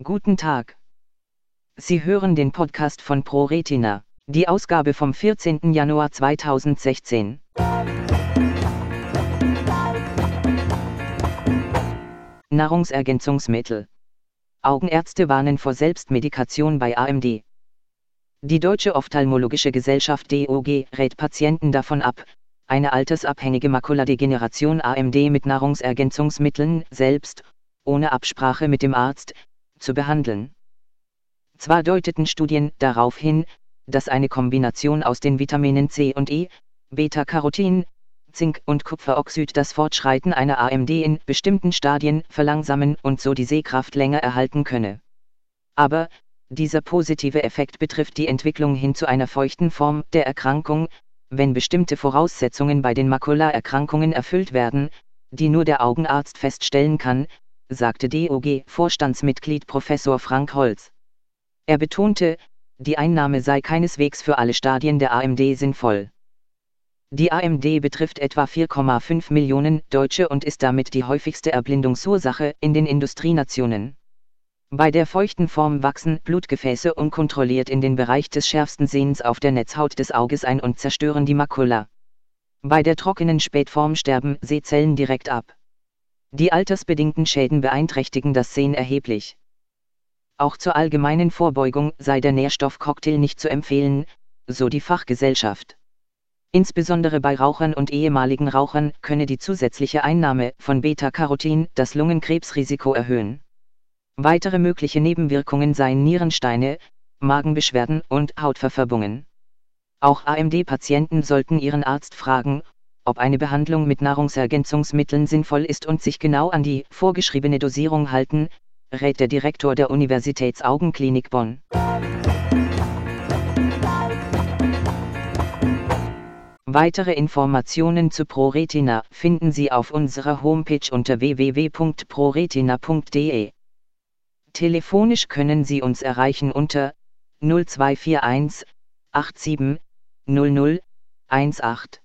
Guten Tag. Sie hören den Podcast von ProRetina, die Ausgabe vom 14. Januar 2016. Nahrungsergänzungsmittel. Augenärzte warnen vor Selbstmedikation bei AMD. Die Deutsche Ophthalmologische Gesellschaft DOG rät Patienten davon ab, eine altersabhängige Makuladegeneration AMD mit Nahrungsergänzungsmitteln selbst, ohne Absprache mit dem Arzt, zu behandeln. Zwar deuteten Studien darauf hin, dass eine Kombination aus den Vitaminen C und E, Beta-Carotin, Zink und Kupferoxid das Fortschreiten einer AMD in bestimmten Stadien verlangsamen und so die Sehkraft länger erhalten könne. Aber, dieser positive Effekt betrifft die Entwicklung hin zu einer feuchten Form der Erkrankung, wenn bestimmte Voraussetzungen bei den Makulaerkrankungen erfüllt werden, die nur der Augenarzt feststellen kann, sagte DOG-Vorstandsmitglied Professor Frank Holz. Er betonte, die Einnahme sei keineswegs für alle Stadien der AMD sinnvoll. Die AMD betrifft etwa 4,5 Millionen Deutsche und ist damit die häufigste Erblindungsursache in den Industrienationen. Bei der feuchten Form wachsen Blutgefäße unkontrolliert in den Bereich des schärfsten Sehens auf der Netzhaut des Auges ein und zerstören die Makula. Bei der trockenen Spätform sterben Sehzellen direkt ab. Die altersbedingten Schäden beeinträchtigen das Sehen erheblich. Auch zur allgemeinen Vorbeugung sei der Nährstoffcocktail nicht zu empfehlen, so die Fachgesellschaft. Insbesondere bei Rauchern und ehemaligen Rauchern könne die zusätzliche Einnahme von Beta-Carotin das Lungenkrebsrisiko erhöhen. Weitere mögliche Nebenwirkungen seien Nierensteine, Magenbeschwerden und Hautverfärbungen. Auch AMD-Patienten sollten ihren Arzt fragen, ob eine Behandlung mit Nahrungsergänzungsmitteln sinnvoll ist und sich genau an die vorgeschriebene Dosierung halten, rät der Direktor der Universitätsaugenklinik Bonn. Weitere Informationen zu ProRetina finden Sie auf unserer Homepage unter www.proretina.de. Telefonisch können Sie uns erreichen unter 0241 87 00 18.